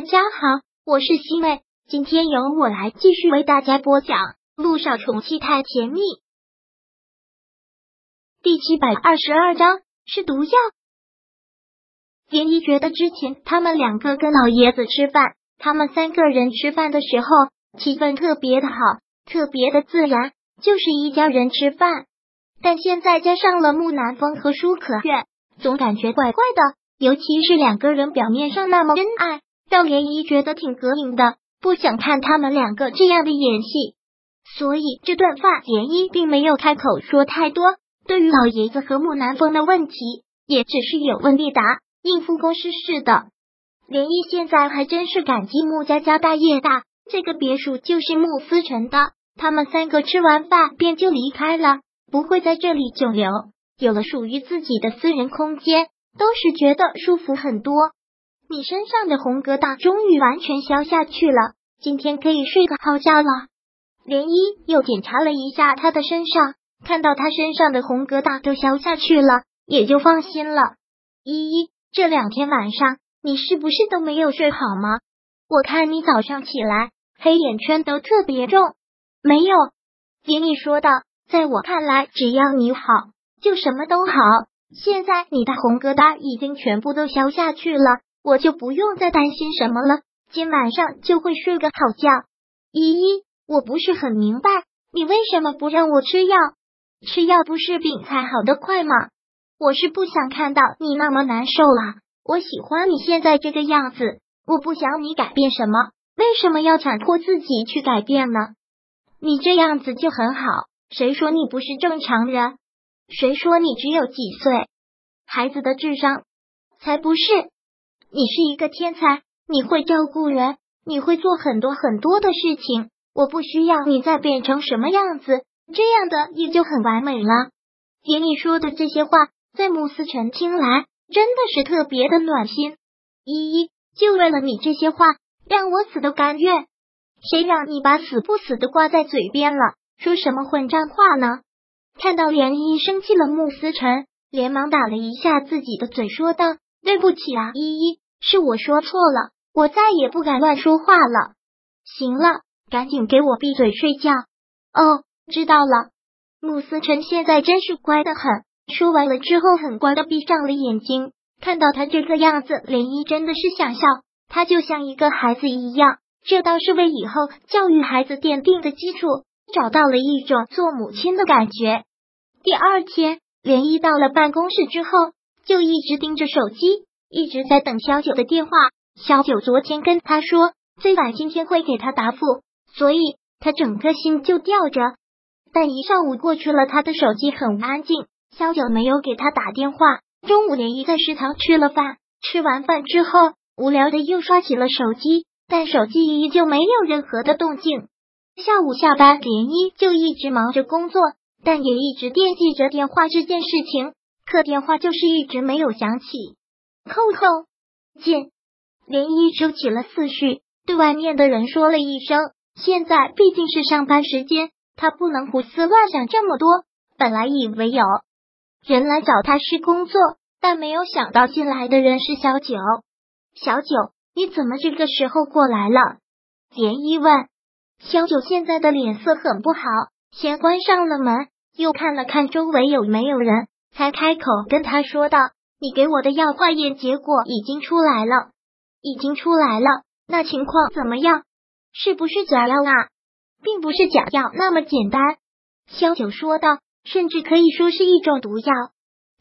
大家好，我是西妹，今天由我来继续为大家播讲《路上宠妻太甜蜜》第七百二十二章是毒药。连依觉得之前他们两个跟老爷子吃饭，他们三个人吃饭的时候气氛特别的好，特别的自然，就是一家人吃饭。但现在加上了木南风和舒可月，总感觉怪怪的。尤其是两个人表面上那么恩爱，让涟漪觉得挺膈应的，不想看他们两个这样的演戏。所以这顿饭，涟漪并没有开口说太多。对于老爷子和木南风的问题，也只是有问必答，应付公事似的。涟漪现在还真是感激穆家家大业大，这个别墅就是穆思成的。他们三个吃完饭便就离开了，不会在这里久留，有了属于自己的私人空间。都是觉得舒服很多。你身上的红疙瘩终于完全消下去了，今天可以睡个好觉了。连依又检查了一下他的身上，看到他身上的红疙瘩都消下去了，也就放心了。依依，这两天晚上你是不是都没有睡好吗？我看你早上起来黑眼圈都特别重。没有，涟漪说道，在我看来，只要你好，就什么都好。现在你的红疙瘩已经全部都消下去了，我就不用再担心什么了。今晚上就会睡个好觉。依依，我不是很明白，你为什么不让我吃药？吃药不是病才好的快吗？我是不想看到你那么难受了。我喜欢你现在这个样子，我不想你改变什么。为什么要强迫自己去改变呢？你这样子就很好。谁说你不是正常人？谁说你只有几岁？孩子的智商才不是！你是一个天才，你会照顾人，你会做很多很多的事情。我不需要你再变成什么样子，这样的也就很完美了。听你说的这些话，在穆思辰听来真的是特别的暖心。依依，就为了你这些话，让我死都甘愿。谁让你把死不死的挂在嘴边了？说什么混账话呢？看到涟漪生气了，穆思辰连忙打了一下自己的嘴，说道：“对不起啊，依依，是我说错了，我再也不敢乱说话了。行了，赶紧给我闭嘴睡觉。”哦，知道了。穆思辰现在真是乖的很，说完了之后，很乖的闭上了眼睛。看到他这个样子，涟漪真的是想笑。他就像一个孩子一样，这倒是为以后教育孩子奠定的基础，找到了一种做母亲的感觉。第二天，连漪到了办公室之后，就一直盯着手机，一直在等小九的电话。小九昨天跟他说，最晚今天会给他答复，所以他整颗心就吊着。但一上午过去了，他的手机很安静，小九没有给他打电话。中午，连一在食堂吃了饭，吃完饭之后，无聊的又刷起了手机，但手机依旧没有任何的动静。下午下班，连漪就一直忙着工作。但也一直惦记着电话这件事情，可电话就是一直没有响起。扣扣，见连漪收起了思绪，对外面的人说了一声：“现在毕竟是上班时间，他不能胡思乱想这么多。”本来以为有人来找他是工作，但没有想到进来的人是小九。小九，你怎么这个时候过来了？连漪问。小九现在的脸色很不好。先关上了门，又看了看周围有没有人，才开口跟他说道：“你给我的药化验结果已经出来了，已经出来了。那情况怎么样？是不是假药啊？并不是假药那么简单。”萧九说道：“甚至可以说是一种毒药。”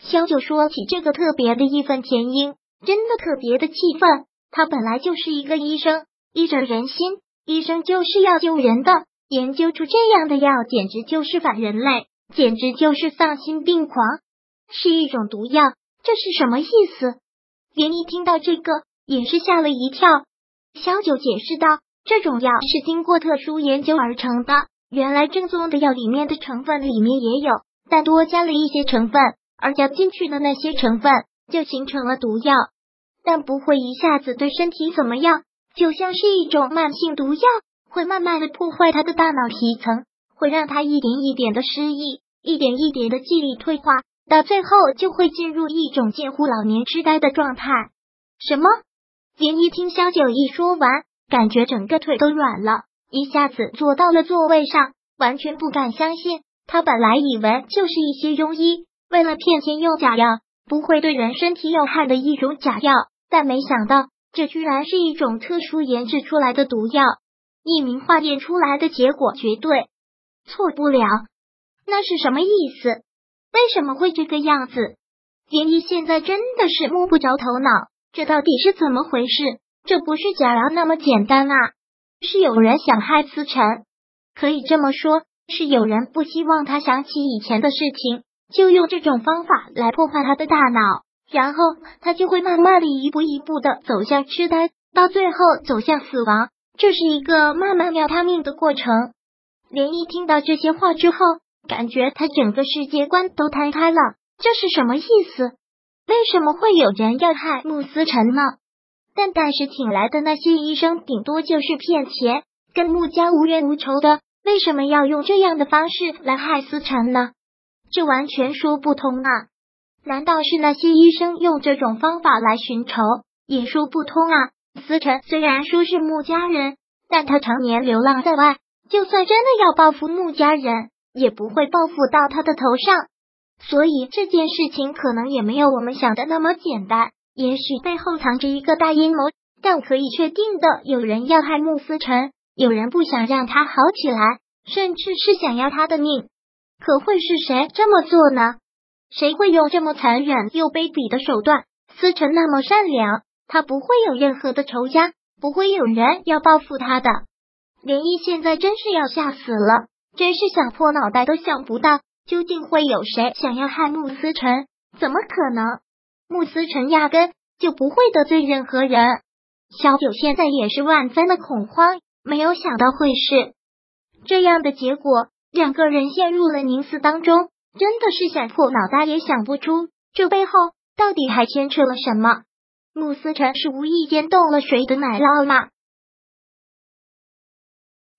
萧九说起这个特别的义愤填膺，真的特别的气愤。他本来就是一个医生，医者仁心，医生就是要救人的。研究出这样的药，简直就是反人类，简直就是丧心病狂，是一种毒药。这是什么意思？连一听到这个，也是吓了一跳。小九解释道：“这种药是经过特殊研究而成的，原来正宗的药里面的成分里面也有，但多加了一些成分，而加进去的那些成分就形成了毒药，但不会一下子对身体怎么样，就像是一种慢性毒药。”会慢慢的破坏他的大脑皮层，会让他一点一点的失忆，一点一点的记忆退化，到最后就会进入一种近乎老年痴呆的状态。什么？连一听萧九一说完，感觉整个腿都软了，一下子坐到了座位上，完全不敢相信。他本来以为就是一些庸医为了骗钱用假药，不会对人身体有害的一种假药，但没想到这居然是一种特殊研制出来的毒药。一名化验出来的结果绝对错不了。那是什么意思？为什么会这个样子？连一现在真的是摸不着头脑，这到底是怎么回事？这不是假药那么简单啊！是有人想害思辰，可以这么说，是有人不希望他想起以前的事情，就用这种方法来破坏他的大脑，然后他就会慢慢的一步一步的走向痴呆，到最后走向死亡。这是一个慢慢要他命的过程。连一听到这些话之后，感觉他整个世界观都摊开了。这是什么意思？为什么会有人要害穆思辰呢？但但是请来的那些医生，顶多就是骗钱，跟穆家无冤无仇的，为什么要用这样的方式来害思辰呢？这完全说不通啊！难道是那些医生用这种方法来寻仇？也说不通啊！思辰虽然说是穆家人，但他常年流浪在外，就算真的要报复穆家人，也不会报复到他的头上。所以这件事情可能也没有我们想的那么简单，也许背后藏着一个大阴谋。但可以确定的，有人要害穆思辰，有人不想让他好起来，甚至是想要他的命。可会是谁这么做呢？谁会用这么残忍又卑鄙的手段？思辰那么善良。他不会有任何的仇家，不会有人要报复他的。连毅现在真是要吓死了，真是想破脑袋都想不到，究竟会有谁想要害穆思辰？怎么可能？穆思辰压根就不会得罪任何人。小九现在也是万分的恐慌，没有想到会是这样的结果，两个人陷入了凝思当中，真的是想破脑袋也想不出，这背后到底还牵扯了什么。穆思辰是无意间动了谁的奶酪吗？